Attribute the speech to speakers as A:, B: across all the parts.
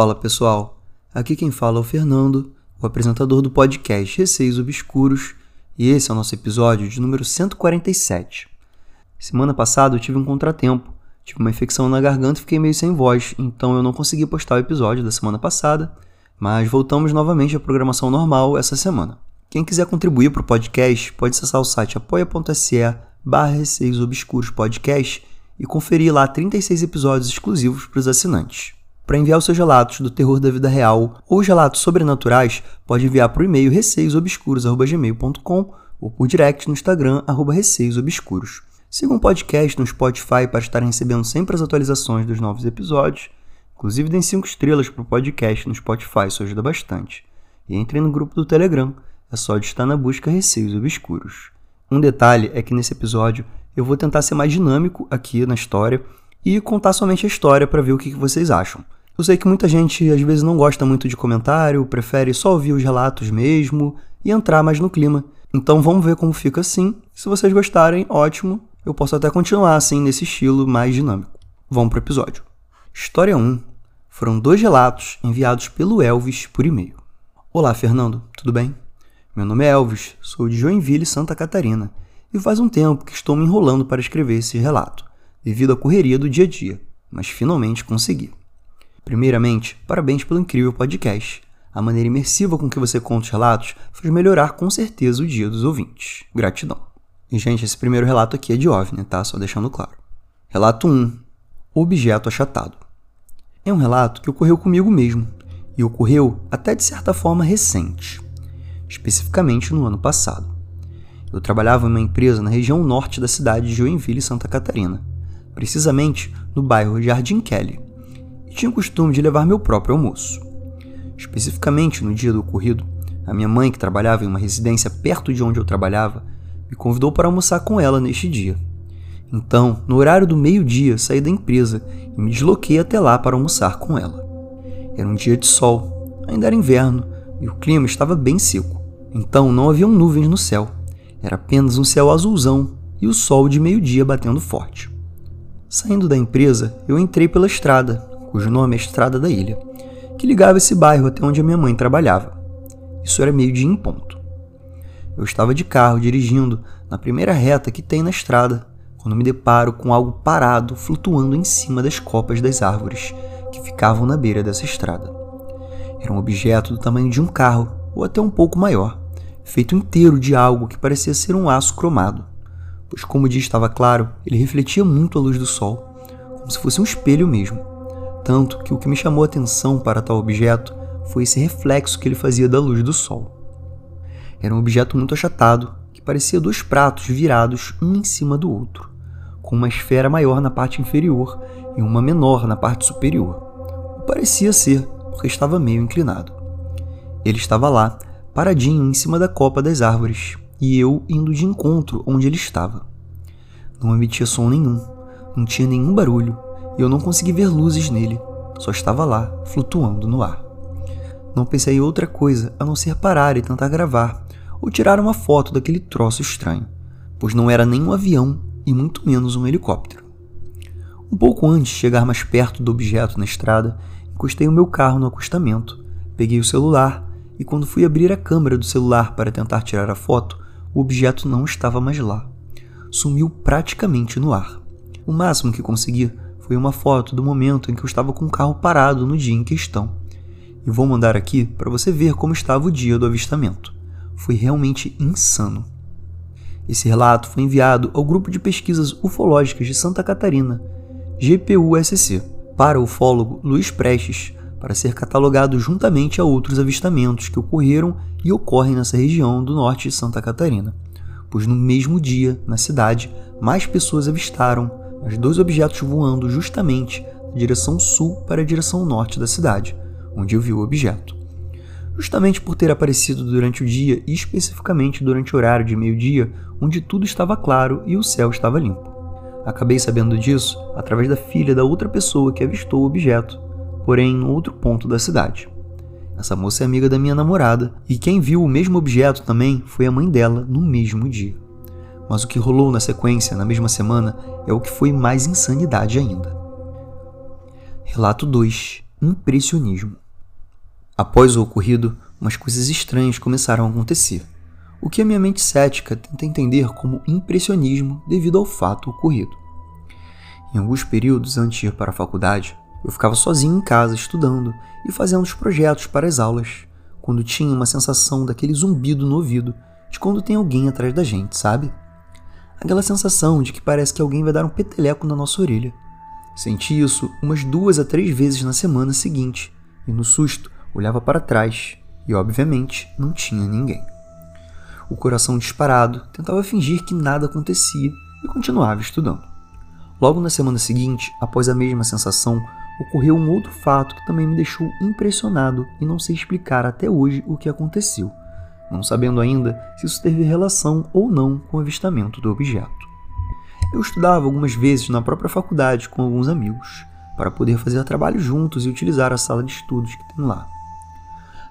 A: Fala pessoal, aqui quem fala é o Fernando, o apresentador do podcast Receios Obscuros, e esse é o nosso episódio de número 147. Semana passada eu tive um contratempo, tive uma infecção na garganta e fiquei meio sem voz, então eu não consegui postar o episódio da semana passada, mas voltamos novamente à programação normal essa semana. Quem quiser contribuir para o podcast pode acessar o site apoia.se barra Receios Obscuros Podcast e conferir lá 36 episódios exclusivos para os assinantes. Para enviar os seus relatos do terror da vida real ou os relatos sobrenaturais, pode enviar para o e-mail receiosobscuros.gmail.com ou por direct no Instagram, arroba receiosobscuros. Sigam o podcast no Spotify para estarem recebendo sempre as atualizações dos novos episódios. Inclusive, deem 5 estrelas para o podcast no Spotify, isso ajuda bastante. E entrem no grupo do Telegram, é só de estar na busca Receios Obscuros. Um detalhe é que nesse episódio eu vou tentar ser mais dinâmico aqui na história e contar somente a história para ver o que vocês acham. Eu sei que muita gente às vezes não gosta muito de comentário, prefere só ouvir os relatos mesmo e entrar mais no clima. Então vamos ver como fica assim. Se vocês gostarem, ótimo. Eu posso até continuar assim nesse estilo mais dinâmico. Vamos pro episódio. História 1. Foram dois relatos enviados pelo Elvis por e-mail. Olá, Fernando, tudo bem? Meu nome é Elvis, sou de Joinville, Santa Catarina, e faz um tempo que estou me enrolando para escrever esse relato, devido à correria do dia a dia, mas finalmente consegui. Primeiramente, parabéns pelo incrível podcast. A maneira imersiva com que você conta os relatos faz melhorar com certeza o dia dos ouvintes. Gratidão. E, gente, esse primeiro relato aqui é de OVNI, tá? Só deixando claro. Relato 1. Objeto achatado. É um relato que ocorreu comigo mesmo, e ocorreu até de certa forma recente, especificamente no ano passado. Eu trabalhava em uma empresa na região norte da cidade de Joinville, Santa Catarina, precisamente no bairro Jardim Kelly, e tinha o costume de levar meu próprio almoço. Especificamente no dia do ocorrido, a minha mãe, que trabalhava em uma residência perto de onde eu trabalhava, me convidou para almoçar com ela neste dia. Então, no horário do meio-dia, saí da empresa e me desloquei até lá para almoçar com ela. Era um dia de sol, ainda era inverno e o clima estava bem seco. Então não haviam nuvens no céu. Era apenas um céu azulzão e o sol de meio-dia batendo forte. Saindo da empresa, eu entrei pela estrada, cujo nome é Estrada da Ilha, que ligava esse bairro até onde a minha mãe trabalhava. Isso era meio-dia em ponto. Eu estava de carro dirigindo na primeira reta que tem na estrada, quando me deparo com algo parado flutuando em cima das copas das árvores que ficavam na beira dessa estrada. Era um objeto do tamanho de um carro, ou até um pouco maior, feito inteiro de algo que parecia ser um aço cromado, pois, como o dia estava claro, ele refletia muito a luz do sol, como se fosse um espelho mesmo. Tanto que o que me chamou a atenção para tal objeto foi esse reflexo que ele fazia da luz do sol. Era um objeto muito achatado, que parecia dois pratos virados um em cima do outro, com uma esfera maior na parte inferior e uma menor na parte superior. O parecia ser, porque estava meio inclinado. Ele estava lá, paradinho em cima da copa das árvores, e eu indo de encontro onde ele estava. Não emitia som nenhum, não tinha nenhum barulho, e eu não consegui ver luzes nele, só estava lá, flutuando no ar. Não pensei em outra coisa a não ser parar e tentar gravar, ou tirar uma foto daquele troço estranho, pois não era nem um avião e muito menos um helicóptero. Um pouco antes de chegar mais perto do objeto na estrada, encostei o meu carro no acostamento, peguei o celular e, quando fui abrir a câmera do celular para tentar tirar a foto, o objeto não estava mais lá. Sumiu praticamente no ar. O máximo que consegui foi uma foto do momento em que eu estava com o carro parado no dia em questão. E vou mandar aqui para você ver como estava o dia do avistamento. Foi realmente insano. Esse relato foi enviado ao Grupo de Pesquisas Ufológicas de Santa Catarina, GPUSC, para o ufólogo Luiz Prestes, para ser catalogado juntamente a outros avistamentos que ocorreram e ocorrem nessa região do norte de Santa Catarina, pois no mesmo dia, na cidade, mais pessoas avistaram os dois objetos voando justamente da direção sul para a direção norte da cidade, onde eu vi o objeto. Justamente por ter aparecido durante o dia e especificamente durante o horário de meio-dia, onde tudo estava claro e o céu estava limpo. Acabei sabendo disso através da filha da outra pessoa que avistou o objeto, porém em outro ponto da cidade. Essa moça é amiga da minha namorada, e quem viu o mesmo objeto também foi a mãe dela no mesmo dia. Mas o que rolou na sequência, na mesma semana, é o que foi mais insanidade ainda. Relato 2 impressionismo. Após o ocorrido, umas coisas estranhas começaram a acontecer, o que a minha mente cética tenta entender como impressionismo devido ao fato ocorrido. Em alguns períodos antes de ir para a faculdade, eu ficava sozinho em casa estudando e fazendo os projetos para as aulas, quando tinha uma sensação daquele zumbido no ouvido de quando tem alguém atrás da gente, sabe? Aquela sensação de que parece que alguém vai dar um peteleco na nossa orelha. Senti isso umas duas a três vezes na semana seguinte e, no susto, olhava para trás e, obviamente, não tinha ninguém. O coração disparado, tentava fingir que nada acontecia e continuava estudando. Logo na semana seguinte, após a mesma sensação, ocorreu um outro fato que também me deixou impressionado e não sei explicar até hoje o que aconteceu, não sabendo ainda se isso teve relação ou não com o avistamento do objeto. Eu estudava algumas vezes na própria faculdade com alguns amigos, para poder fazer trabalho juntos e utilizar a sala de estudos que tem lá.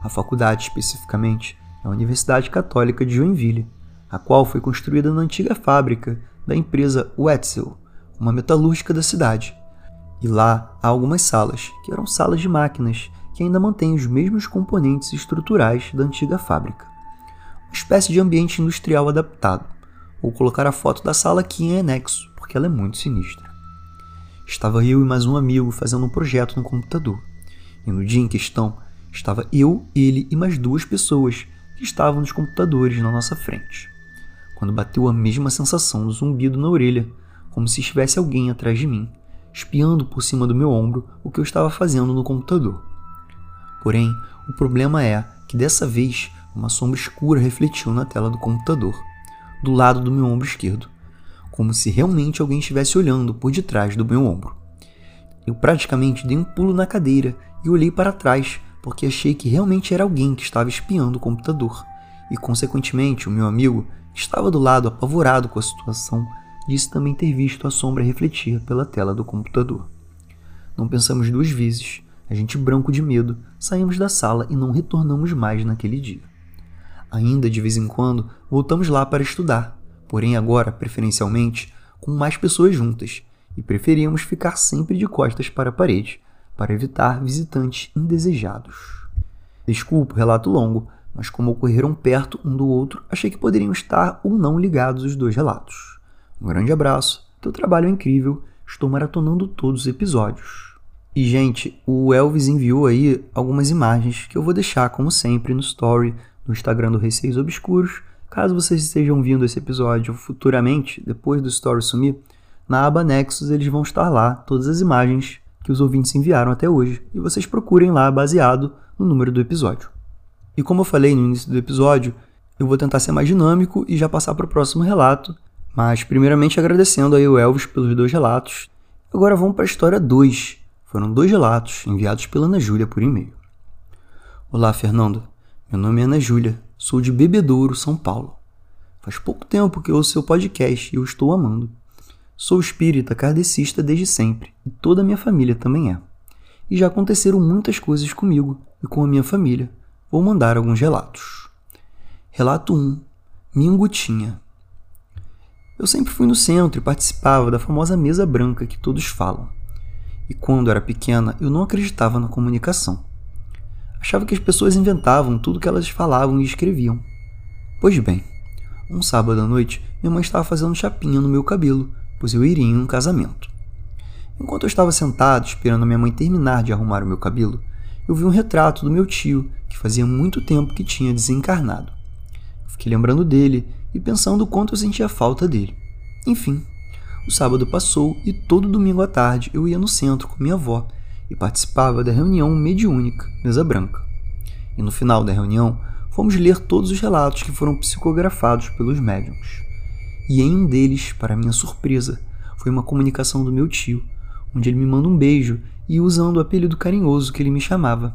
A: A faculdade, especificamente, é a Universidade Católica de Joinville, a qual foi construída na antiga fábrica da empresa Wetzel, uma metalúrgica da cidade. E lá há algumas salas, que eram salas de máquinas, que ainda mantêm os mesmos componentes estruturais da antiga fábrica. Espécie de ambiente industrial adaptado. Vou colocar a foto da sala aqui em anexo, porque ela é muito sinistra. Estava eu e mais um amigo fazendo um projeto no computador. E no dia em questão, Estava eu, ele e mais duas pessoas que estavam nos computadores na nossa frente. Quando bateu a mesma sensação do zumbido na orelha, como se estivesse alguém atrás de mim, espiando por cima do meu ombro o que eu estava fazendo no computador. Porém, o problema é que dessa vez uma sombra escura refletiu na tela do computador, do lado do meu ombro esquerdo, como se realmente alguém estivesse olhando por detrás do meu ombro. Eu praticamente dei um pulo na cadeira e olhei para trás porque achei que realmente era alguém que estava espiando o computador, e consequentemente o meu amigo, que estava do lado apavorado com a situação, disse também ter visto a sombra refletir pela tela do computador. Não pensamos duas vezes, a gente branco de medo, saímos da sala e não retornamos mais naquele dia. Ainda de vez em quando voltamos lá para estudar, porém agora, preferencialmente, com mais pessoas juntas, e preferíamos ficar sempre de costas para a parede, para evitar visitantes indesejados. Desculpa o relato longo, mas como ocorreram perto um do outro, achei que poderiam estar ou não ligados os dois relatos. Um grande abraço, teu trabalho é incrível, estou maratonando todos os episódios. E, gente, o Elvis enviou aí algumas imagens que eu vou deixar, como sempre, no story no Instagram do Receios Obscuros. Caso vocês estejam vindo esse episódio futuramente, depois do story sumir, na aba Nexus eles vão estar lá, todas as imagens que os ouvintes enviaram até hoje, e vocês procurem lá baseado no número do episódio. E como eu falei no início do episódio, eu vou tentar ser mais dinâmico e já passar para o próximo relato, mas primeiramente agradecendo aí o Elvis pelos dois relatos. Agora vamos para a história 2. Foram dois relatos enviados pela Ana Júlia por e-mail. Olá, Fernando. Meu nome é Ana Júlia, sou de Bebedouro, São Paulo. Faz pouco tempo que ouço seu podcast e eu estou amando. Sou espírita kardecista desde sempre, e toda a minha família também é. E já aconteceram muitas coisas comigo e com a minha família. Vou mandar alguns relatos. Relato 1. Mingutinha. Eu sempre fui no centro e participava da famosa mesa branca que todos falam. E quando era pequena, eu não acreditava na comunicação. Achava que as pessoas inventavam tudo que elas falavam e escreviam. Pois bem, um sábado à noite, minha mãe estava fazendo chapinha no meu cabelo pois eu iria em um casamento. Enquanto eu estava sentado esperando minha mãe terminar de arrumar o meu cabelo, eu vi um retrato do meu tio, que fazia muito tempo que tinha desencarnado. Fiquei lembrando dele e pensando o quanto eu sentia falta dele. Enfim, o sábado passou e todo domingo à tarde eu ia no centro com minha avó e participava da reunião mediúnica, mesa branca. E no final da reunião, fomos ler todos os relatos que foram psicografados pelos médiums e em um deles, para minha surpresa, foi uma comunicação do meu tio, onde ele me manda um beijo e usando o apelido carinhoso que ele me chamava.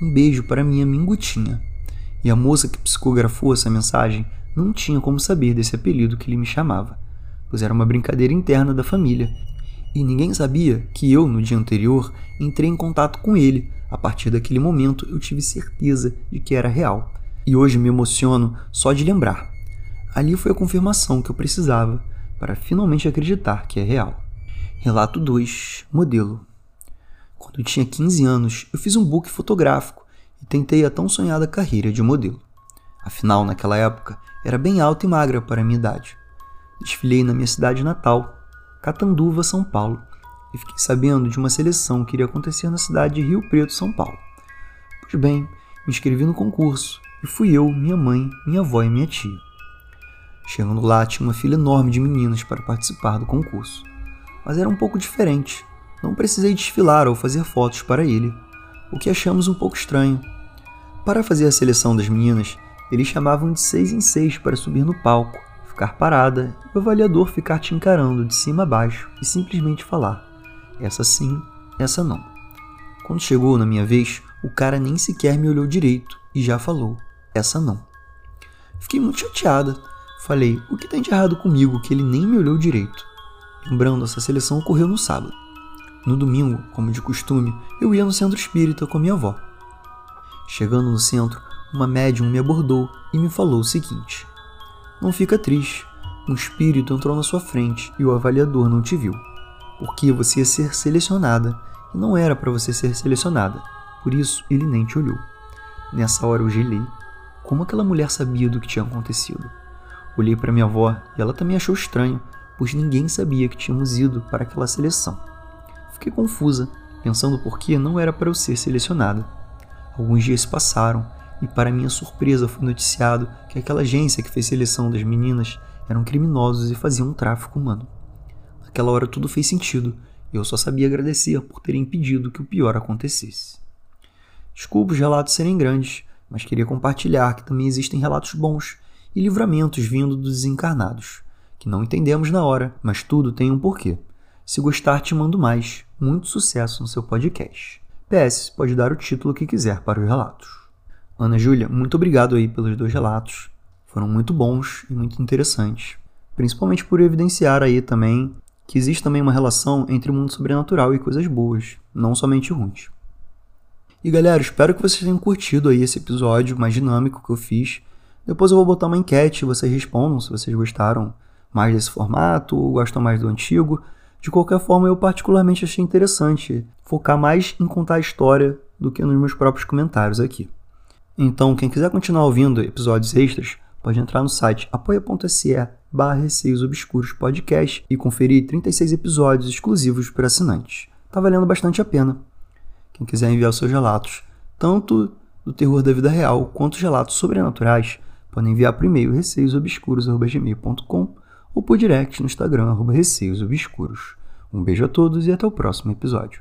A: Um beijo para minha mingutinha. E a moça que psicografou essa mensagem não tinha como saber desse apelido que ele me chamava, pois era uma brincadeira interna da família. E ninguém sabia que eu, no dia anterior, entrei em contato com ele. A partir daquele momento, eu tive certeza de que era real. E hoje me emociono só de lembrar. Ali foi a confirmação que eu precisava para finalmente acreditar que é real. Relato 2 Modelo Quando eu tinha 15 anos, eu fiz um book fotográfico e tentei a tão sonhada carreira de modelo. Afinal, naquela época, era bem alta e magra para a minha idade. Desfilei na minha cidade natal, Catanduva, São Paulo, e fiquei sabendo de uma seleção que iria acontecer na cidade de Rio Preto, São Paulo. Pois bem, me inscrevi no concurso e fui eu, minha mãe, minha avó e minha tia. Chegando lá, tinha uma fila enorme de meninas para participar do concurso, mas era um pouco diferente. Não precisei desfilar ou fazer fotos para ele, o que achamos um pouco estranho. Para fazer a seleção das meninas, eles chamavam de seis em seis para subir no palco, ficar parada e o avaliador ficar te encarando de cima a baixo e simplesmente falar: essa sim, essa não. Quando chegou na minha vez, o cara nem sequer me olhou direito e já falou: essa não. Fiquei muito chateada. Falei: o que tem de errado comigo que ele nem me olhou direito? Lembrando, essa seleção ocorreu no sábado. No domingo, como de costume, eu ia no centro espírita com minha avó. Chegando no centro, uma médium me abordou e me falou o seguinte: Não fica triste. Um espírito entrou na sua frente e o avaliador não te viu. Porque você ia ser selecionada e não era para você ser selecionada. Por isso ele nem te olhou. Nessa hora eu gelei. Como aquela mulher sabia do que tinha acontecido? Olhei para minha avó e ela também achou estranho, pois ninguém sabia que tínhamos ido para aquela seleção. Fiquei confusa, pensando por que não era para eu ser selecionada. Alguns dias se passaram e, para minha surpresa, foi noticiado que aquela agência que fez seleção das meninas eram criminosos e faziam um tráfico humano. Naquela hora tudo fez sentido e eu só sabia agradecer por terem impedido que o pior acontecesse. Desculpa os relatos serem grandes, mas queria compartilhar que também existem relatos bons e livramentos vindo dos desencarnados, que não entendemos na hora, mas tudo tem um porquê. Se gostar, te mando mais. Muito sucesso no seu podcast. PS, pode dar o título que quiser para os relatos. Ana Júlia, muito obrigado aí pelos dois relatos. Foram muito bons e muito interessantes. Principalmente por evidenciar aí também que existe também uma relação entre o mundo sobrenatural e coisas boas, não somente ruins. E galera, espero que vocês tenham curtido aí esse episódio mais dinâmico que eu fiz. Depois eu vou botar uma enquete, vocês respondam se vocês gostaram mais desse formato ou gostam mais do antigo. De qualquer forma, eu particularmente achei interessante focar mais em contar a história do que nos meus próprios comentários aqui. Então, quem quiser continuar ouvindo episódios extras, pode entrar no site apoia.se barra Receios Obscuros Podcast e conferir 36 episódios exclusivos para assinantes. Tá valendo bastante a pena. Quem quiser enviar seus relatos, tanto do terror da vida real quanto os relatos sobrenaturais, podem enviar por e-mail receiosobscuros.gmail.com ou por direct no Instagram, arroba receiosobscuros. Um beijo a todos e até o próximo episódio.